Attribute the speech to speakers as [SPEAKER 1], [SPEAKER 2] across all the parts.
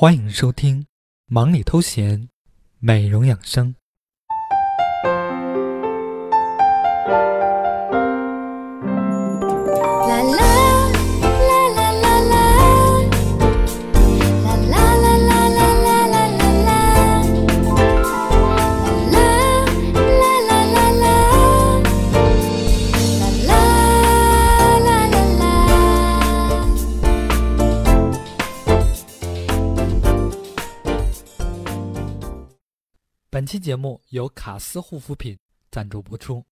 [SPEAKER 1] 欢迎收听《忙里偷闲》，美容养生。期节目由卡斯护肤品赞助播出。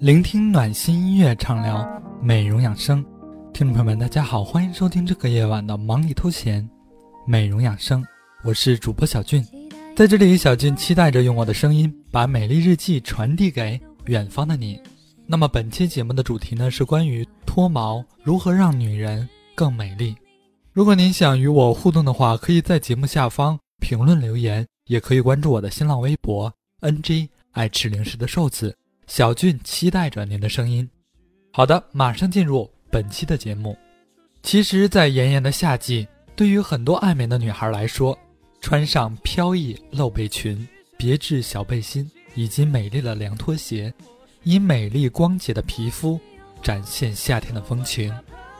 [SPEAKER 1] 聆听暖心音乐，畅聊美容养生。听众朋友们，大家好，欢迎收听这个夜晚的忙里偷闲，美容养生。我是主播小俊，在这里，小俊期待着用我的声音把美丽日记传递给远方的你。那么本期节目的主题呢是关于脱毛如何让女人更美丽。如果您想与我互动的话，可以在节目下方评论留言，也可以关注我的新浪微博 “ng 爱吃零食的瘦子”。小俊期待着您的声音。好的，马上进入本期的节目。其实，在炎炎的夏季，对于很多爱美的女孩来说，穿上飘逸露背裙、别致小背心以及美丽的凉拖鞋，以美丽光洁的皮肤展现夏天的风情。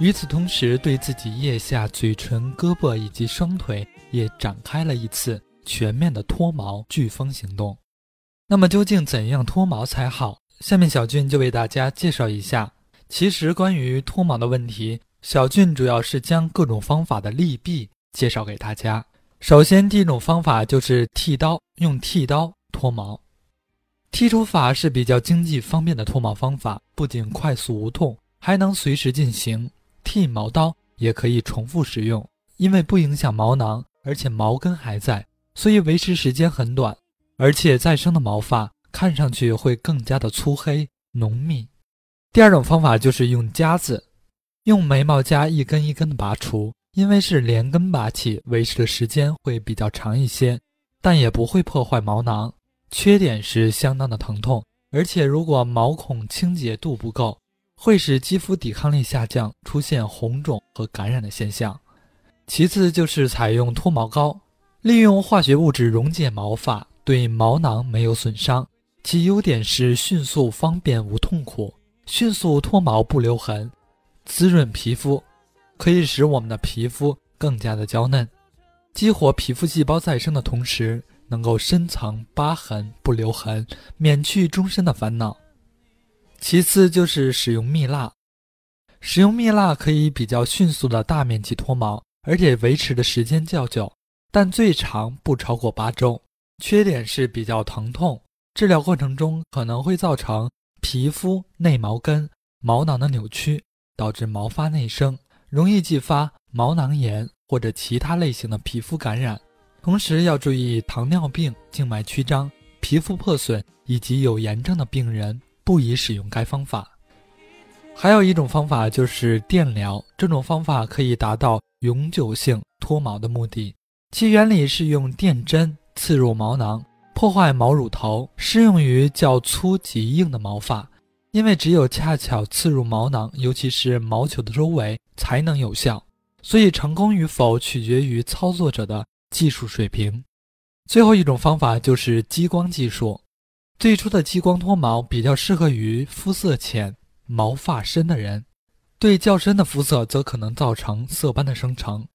[SPEAKER 1] 与此同时，对自己腋下、嘴唇、胳膊以及双腿也展开了一次全面的脱毛飓风行动。那么，究竟怎样脱毛才好？下面小俊就为大家介绍一下。其实，关于脱毛的问题，小俊主要是将各种方法的利弊介绍给大家。首先，第一种方法就是剃刀，用剃刀脱毛。剔除法是比较经济方便的脱毛方法，不仅快速无痛，还能随时进行。剃毛刀也可以重复使用，因为不影响毛囊，而且毛根还在，所以维持时间很短。而且再生的毛发看上去会更加的粗黑浓密。第二种方法就是用夹子，用眉毛夹一根一根的拔除，因为是连根拔起，维持的时间会比较长一些，但也不会破坏毛囊。缺点是相当的疼痛，而且如果毛孔清洁度不够，会使肌肤抵抗力下降，出现红肿和感染的现象。其次就是采用脱毛膏，利用化学物质溶解毛发，对毛囊没有损伤。其优点是迅速、方便、无痛苦，迅速脱毛不留痕，滋润皮肤，可以使我们的皮肤更加的娇嫩，激活皮肤细胞再生的同时，能够深藏疤痕不留痕，免去终身的烦恼。其次就是使用蜜蜡，使用蜜蜡可以比较迅速的大面积脱毛，而且维持的时间较久，但最长不超过八周。缺点是比较疼痛，治疗过程中可能会造成皮肤内毛根、毛囊的扭曲，导致毛发内生，容易继发毛囊炎或者其他类型的皮肤感染。同时要注意糖尿病、静脉曲张、皮肤破损以及有炎症的病人不宜使用该方法。还有一种方法就是电疗，这种方法可以达到永久性脱毛的目的。其原理是用电针刺入毛囊，破坏毛乳头，适用于较粗极硬的毛发。因为只有恰巧刺入毛囊，尤其是毛球的周围，才能有效。所以成功与否取决于操作者的技术水平。最后一种方法就是激光技术。最初的激光脱毛比较适合于肤色浅、毛发深的人，对较深的肤色则可能造成色斑的生成。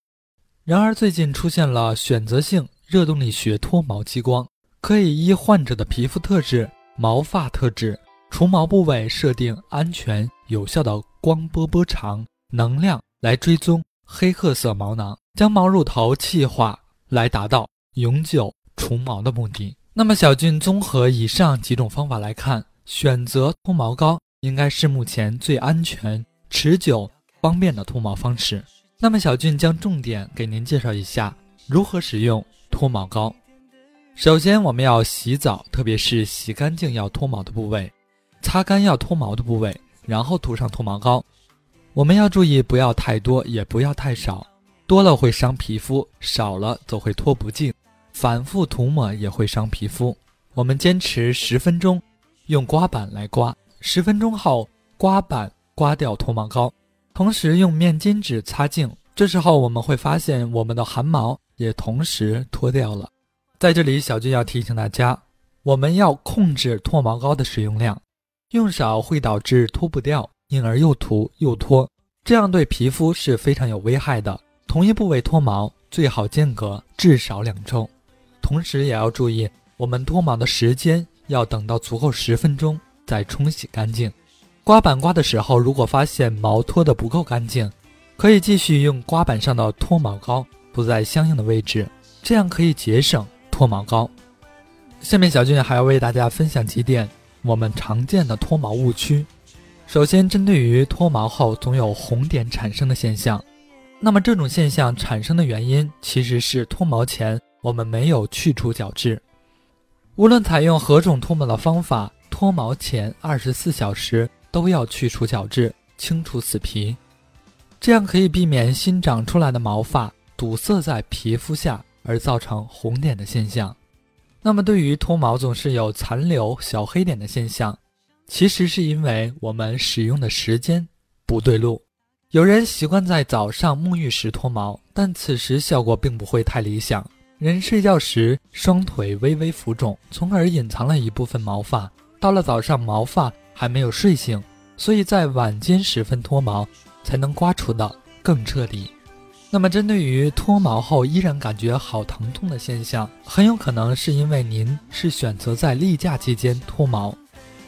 [SPEAKER 1] 然而，最近出现了选择性热动力学脱毛激光，可以依患者的皮肤特质、毛发特质、除毛部位设定安全有效的光波波长、能量来追踪黑褐色毛囊，将毛乳头气化，来达到永久除毛的目的。那么，小俊综合以上几种方法来看，选择脱毛膏应该是目前最安全、持久、方便的脱毛方式。那么，小俊将重点给您介绍一下如何使用脱毛膏。首先，我们要洗澡，特别是洗干净要脱毛的部位，擦干要脱毛的部位，然后涂上脱毛膏。我们要注意，不要太多，也不要太少，多了会伤皮肤，少了则会脱不净。反复涂抹也会伤皮肤。我们坚持十分钟，用刮板来刮。十分钟后，刮板刮掉脱毛膏，同时用面巾纸擦净。这时候我们会发现我们的汗毛也同时脱掉了。在这里，小俊要提醒大家，我们要控制脱毛膏的使用量，用少会导致脱不掉，因而又涂又脱，这样对皮肤是非常有危害的。同一部位脱毛最好间隔至少两周，同时也要注意，我们脱毛的时间要等到足够十分钟再冲洗干净。刮板刮的时候，如果发现毛脱得不够干净，可以继续用刮板上的脱毛膏涂在相应的位置，这样可以节省。脱毛膏，下面小俊还要为大家分享几点我们常见的脱毛误区。首先，针对于脱毛后总有红点产生的现象，那么这种现象产生的原因其实是脱毛前我们没有去除角质。无论采用何种脱毛的方法，脱毛前二十四小时都要去除角质，清除死皮，这样可以避免新长出来的毛发堵塞在皮肤下。而造成红点的现象。那么，对于脱毛总是有残留小黑点的现象，其实是因为我们使用的时间不对路。有人习惯在早上沐浴时脱毛，但此时效果并不会太理想。人睡觉时双腿微微浮肿，从而隐藏了一部分毛发。到了早上，毛发还没有睡醒，所以在晚间时分脱毛，才能刮除的更彻底。那么，针对于脱毛后依然感觉好疼痛的现象，很有可能是因为您是选择在例假期间脱毛。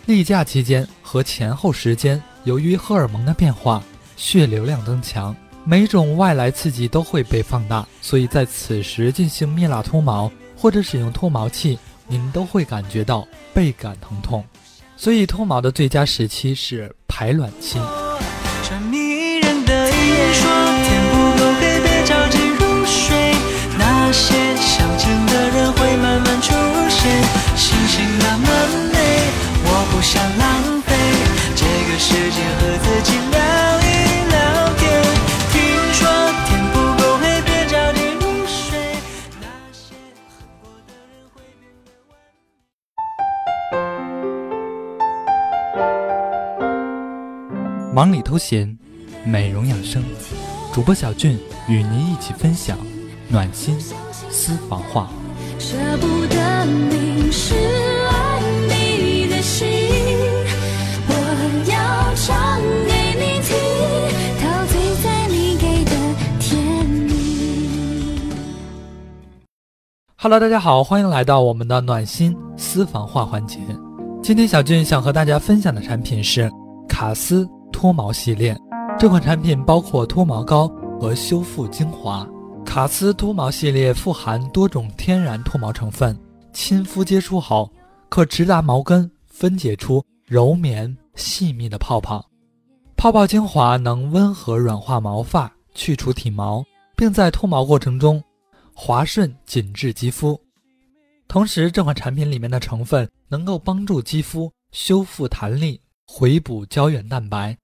[SPEAKER 1] 例假期间和前后时间，由于荷尔蒙的变化，血流量增强，每种外来刺激都会被放大，所以在此时进行蜜蜡脱毛或者使用脱毛器，您都会感觉到倍感疼痛。所以，脱毛的最佳时期是排卵期。忙里偷闲，美容养生，主播小俊与您一起分享暖心私房话。舍不得淋湿爱你的心，我要唱给你听，陶醉在你给的甜蜜。Hello，大家好，欢迎来到我们的暖心私房话环节。今天小俊想和大家分享的产品是卡斯。脱毛系列，这款产品包括脱毛膏和修复精华。卡斯脱毛系列富含多种天然脱毛成分，亲肤接触后可直达毛根，分解出柔绵细密的泡泡。泡泡精华能温和软化毛发，去除体毛，并在脱毛过程中滑顺紧致肌肤。同时，这款产品里面的成分能够帮助肌肤修复弹力。回补胶原蛋白，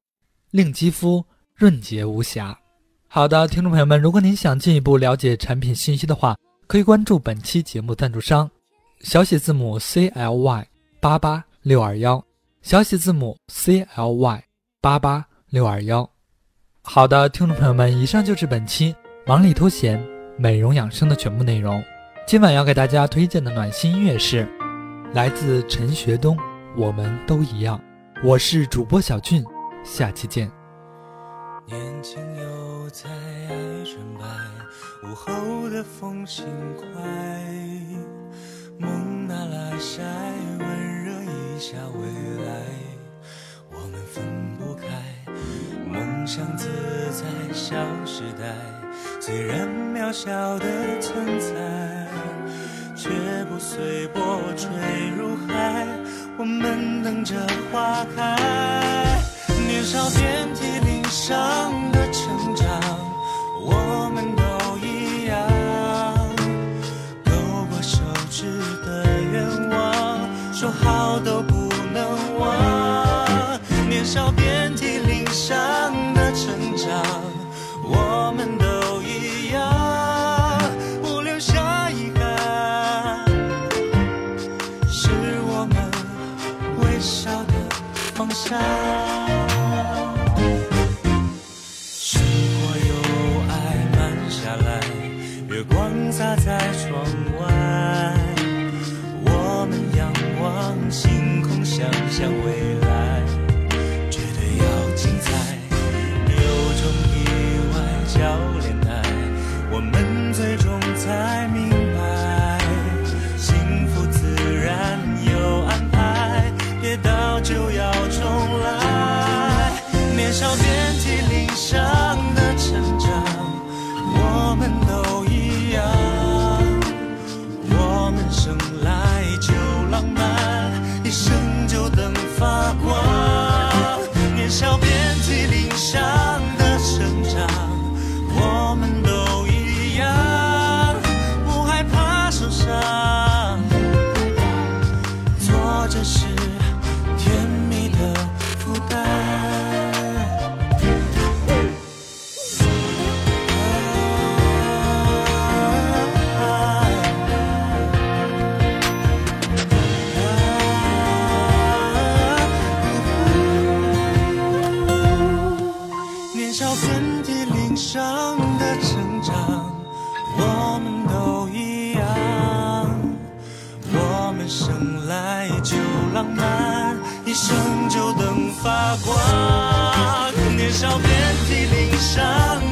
[SPEAKER 1] 令肌肤润洁无瑕。好的，听众朋友们，如果您想进一步了解产品信息的话，可以关注本期节目赞助商，小写字母 C L Y 八八六二幺，小写字母 C L Y 八八六二幺。好的，听众朋友们，以上就是本期忙里偷闲美容养生的全部内容。今晚要给大家推荐的暖心音乐是来自陈学冬，《我们都一样》。我是主播小俊，下期见。年轻又在爱纯白，午后的风轻快，梦拿来晒，温热一下未来。我们分不开，梦想自在小时代，虽然渺小的存在，却不随波坠入海。我们等着花开，年少遍体鳞伤的成长，我们都一样。勾过手指的愿望，说好一
[SPEAKER 2] 生就等发光，年少遍体鳞伤。